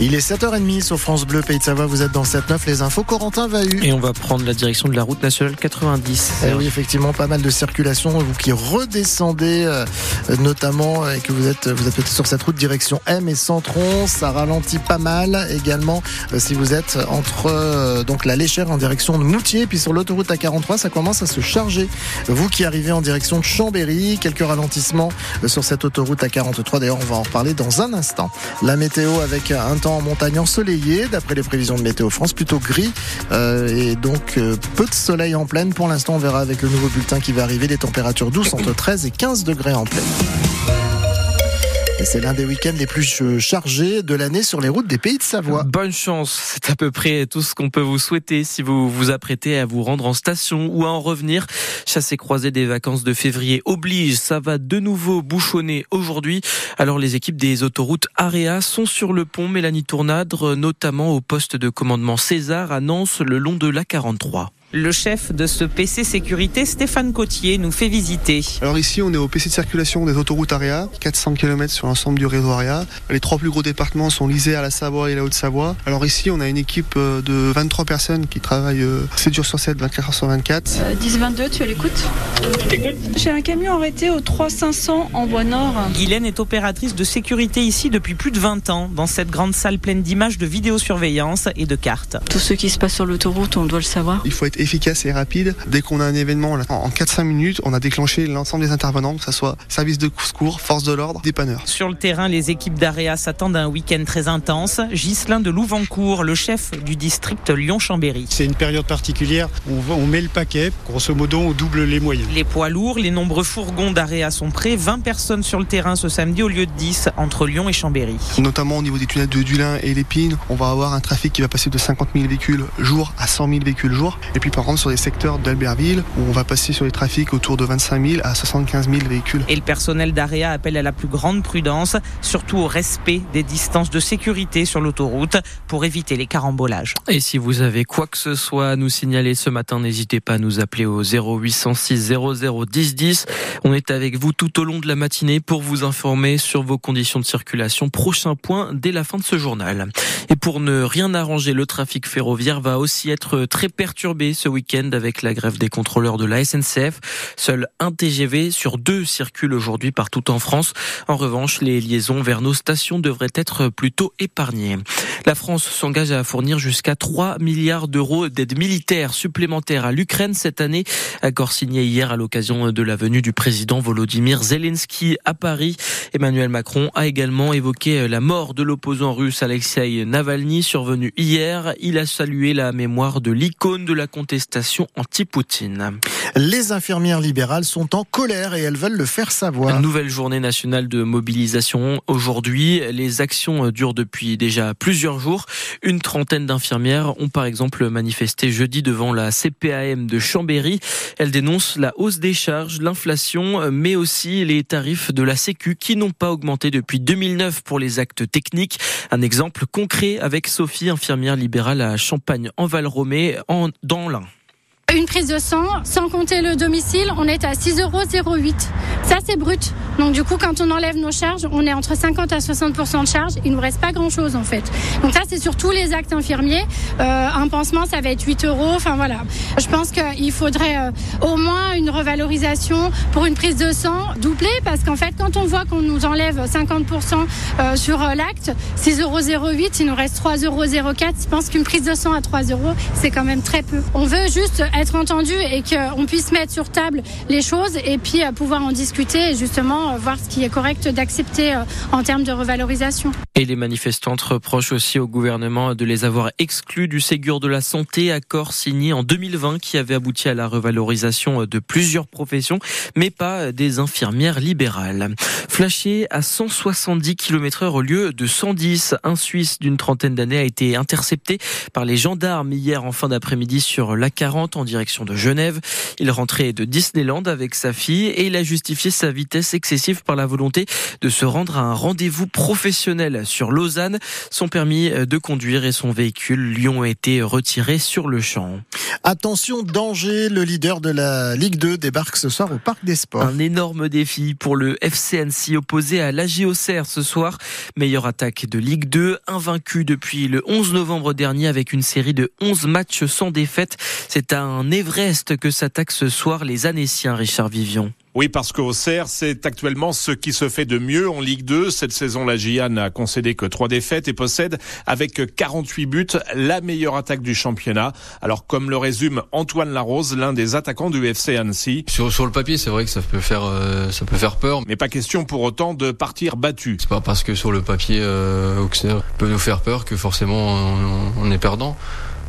Il est 7h30 sur France Bleu, Pays de Savoie. Vous êtes dans 7-9, les infos. Corentin Vahu. Et on va prendre la direction de la route nationale 90. Eh oui, effectivement, pas mal de circulation. Vous qui redescendez, euh, notamment, et que vous êtes, vous êtes peut-être sur cette route direction M et Centron. Ça ralentit pas mal également euh, si vous êtes entre euh, donc la Léchère en direction de Moutier. Puis sur l'autoroute A43, ça commence à se charger. Vous qui arrivez en direction de Chambéry, quelques ralentissements sur cette autoroute A43. D'ailleurs, on va en reparler dans un instant. La météo avec un en montagne ensoleillé, d'après les prévisions de Météo France, plutôt gris euh, et donc euh, peu de soleil en pleine. Pour l'instant, on verra avec le nouveau bulletin qui va arriver les températures douces entre 13 et 15 degrés en pleine. C'est l'un des week-ends les plus chargés de l'année sur les routes des pays de Savoie. Bonne chance, c'est à peu près tout ce qu'on peut vous souhaiter si vous vous apprêtez à vous rendre en station ou à en revenir. Chasser croisé des vacances de février oblige, ça va de nouveau bouchonner aujourd'hui. Alors les équipes des autoroutes AREA sont sur le pont Mélanie Tournadre, notamment au poste de commandement César à Nantes le long de la 43. Le chef de ce PC sécurité, Stéphane Cotier, nous fait visiter. Alors ici, on est au PC de circulation des autoroutes AREA, 400 km sur l'ensemble du réseau AREA. Les trois plus gros départements sont l'Isère, la Savoie et la Haute-Savoie. Alors ici, on a une équipe euh, de 23 personnes qui travaillent 7 euh, jours sur 7, 24 heures sur 24. 10-22, tu as l'écoute J'ai un camion arrêté au 3500 en voie nord. Guylaine est opératrice de sécurité ici depuis plus de 20 ans, dans cette grande salle pleine d'images de vidéosurveillance et de cartes. Tout ce qui se passe sur l'autoroute, on doit le savoir. Il faut être efficace et rapide. Dès qu'on a un événement, en 4-5 minutes, on a déclenché l'ensemble des intervenants, que ce soit service de secours, force de l'ordre, dépanneurs. Sur le terrain, les équipes d'AREA s'attendent à un week-end très intense. Ghislain de Louvancourt, le chef du district Lyon-Chambéry. C'est une période particulière où on met le paquet. Grosso modo, on double les moyens. Les poids lourds, les nombreux fourgons d'AREA sont prêts. 20 personnes sur le terrain ce samedi au lieu de 10 entre Lyon et Chambéry. Notamment au niveau des tunnels de Dulin et l'Épine, on va avoir un trafic qui va passer de 50 000 véhicules jour à 100 000 véhicules jour. Et puis par contre, sur les secteurs d'Albertville où on va passer sur les trafics autour de 25 000 à 75 000 véhicules. Et le personnel d'AREA appelle à la plus grande prudence, surtout au respect des distances de sécurité sur l'autoroute pour éviter les carambolages. Et si vous avez quoi que ce soit à nous signaler ce matin, n'hésitez pas à nous appeler au 0806 00 10 10. On est avec vous tout au long de la matinée pour vous informer sur vos conditions de circulation. Prochain point dès la fin de ce journal. Et pour ne rien arranger, le trafic ferroviaire va aussi être très perturbé ce week-end avec la grève des contrôleurs de la SNCF. Seul un TGV sur deux circule aujourd'hui partout en France. En revanche, les liaisons vers nos stations devraient être plutôt épargnées. La France s'engage à fournir jusqu'à 3 milliards d'euros d'aide militaire supplémentaire à l'Ukraine cette année. Accord signé hier à l'occasion de la venue du président Volodymyr Zelensky à Paris. Emmanuel Macron a également évoqué la mort de l'opposant russe Alexei Navalny survenu hier. Il a salué la mémoire de l'icône de la contestation anti-Poutine. Les infirmières libérales sont en colère et elles veulent le faire savoir. Une nouvelle journée nationale de mobilisation aujourd'hui. Les actions durent depuis déjà plusieurs jours. Une trentaine d'infirmières ont par exemple manifesté jeudi devant la CPAM de Chambéry. Elles dénoncent la hausse des charges, l'inflation, mais aussi les tarifs de la Sécu qui n'ont pas augmenté depuis 2009 pour les actes techniques. Un exemple concret avec Sophie, infirmière libérale à Champagne en Val-Romée, dans l'Ain. Une prise de sang, sans compter le domicile, on est à 6,08 euros. Ça, c'est brut. Donc, du coup, quand on enlève nos charges, on est entre 50 à 60 de charges. Il ne nous reste pas grand-chose, en fait. Donc, ça, c'est sur tous les actes infirmiers. Euh, un pansement, ça va être 8 euros. Enfin, voilà. Je pense qu'il faudrait euh, au moins une revalorisation pour une prise de sang doublée, parce qu'en fait, quand on voit qu'on nous enlève 50 euh, sur l'acte, 6,08 euros, il nous reste 3,04 euros. Je pense qu'une prise de sang à 3 euros, c'est quand même très peu. On veut juste être entendu et qu'on puisse mettre sur table les choses et puis euh, pouvoir en discuter et justement euh, voir ce qui est correct d'accepter euh, en termes de revalorisation. Et les manifestantes reprochent aussi au gouvernement de les avoir exclus du Ségur de la santé, accord signé en 2020 qui avait abouti à la revalorisation de plusieurs professions, mais pas des infirmières libérales. Flashé à 170 km heure au lieu de 110, un Suisse d'une trentaine d'années a été intercepté par les gendarmes hier en fin d'après-midi sur la 40 en direction de Genève. Il rentrait de Disneyland avec sa fille et il a justifié sa vitesse excessive par la volonté de se rendre à un rendez-vous professionnel sur Lausanne. Son permis de conduire et son véhicule lui ont été retirés sur le champ. Attention, danger, le leader de la Ligue 2 débarque ce soir au Parc des Sports. Un énorme défi pour le FCNC opposé à l'AG Auxerre ce soir. Meilleure attaque de Ligue 2, invaincu depuis le 11 novembre dernier avec une série de 11 matchs sans défaite. C'est un Everest que s'attaquent ce soir les Anéciens, Richard Vivion. Oui, parce qu'Auxerre, c'est actuellement ce qui se fait de mieux en Ligue 2. Cette saison, la GIA n'a concédé que trois défaites et possède, avec 48 buts, la meilleure attaque du championnat. Alors, comme le résume Antoine Larose, l'un des attaquants du FC Annecy. Sur, sur le papier, c'est vrai que ça peut faire, euh, ça peut faire peur. Mais pas question pour autant de partir battu. C'est pas parce que sur le papier, euh, Auxerre peut nous faire peur que forcément on, on est perdant.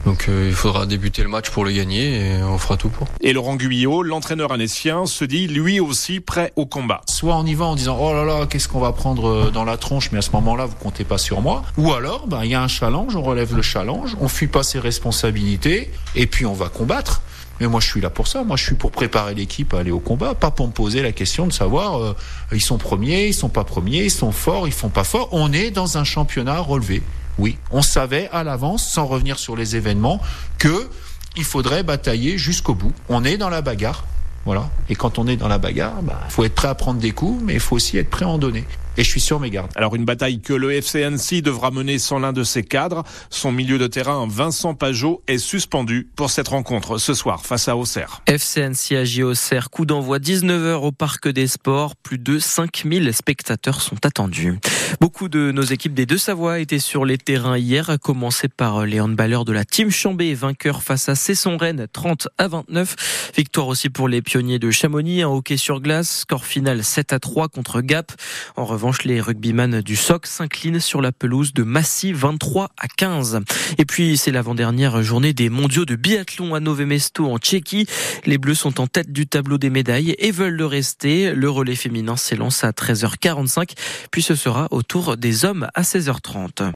Donc euh, il faudra débuter le match pour le gagner et on fera tout pour. Et Laurent Guyot, l'entraîneur anécien, se dit lui aussi prêt au combat. Soit on y va en disant oh là là qu'est-ce qu'on va prendre euh, dans la tronche mais à ce moment-là vous comptez pas sur moi. Ou alors ben, il y a un challenge, on relève le challenge, on fuit pas ses responsabilités et puis on va combattre. Mais moi, je suis là pour ça. Moi, je suis pour préparer l'équipe à aller au combat, pas pour me poser la question de savoir euh, ils sont premiers, ils sont pas premiers, ils sont forts, ils font pas forts. On est dans un championnat relevé. Oui, on savait à l'avance, sans revenir sur les événements, que il faudrait batailler jusqu'au bout. On est dans la bagarre. Voilà. Et quand on est dans la bagarre, il bah, faut être prêt à prendre des coups, mais il faut aussi être prêt à en donner et je suis sur mes gardes. Alors une bataille que le FC Annecy devra mener sans l'un de ses cadres. Son milieu de terrain, Vincent Pajot, est suspendu pour cette rencontre ce soir face à Auxerre. FC Annecy à Auxerre, coup d'envoi 19h au Parc des Sports. Plus de 5000 spectateurs sont attendus. Beaucoup de nos équipes des Deux-Savoie étaient sur les terrains hier, à commencer par les handballeurs de la Team Chambé, vainqueur face à Cesson-Rennes, 30 à 29. Victoire aussi pour les pionniers de Chamonix, en hockey sur glace, score final 7 à 3 contre Gap. En les rugbyman du SOC s'inclinent sur la pelouse de Massy 23 à 15. Et puis, c'est l'avant-dernière journée des mondiaux de biathlon à Nové Mesto en Tchéquie. Les Bleus sont en tête du tableau des médailles et veulent le rester. Le relais féminin s'élance à 13h45, puis ce sera au tour des hommes à 16h30.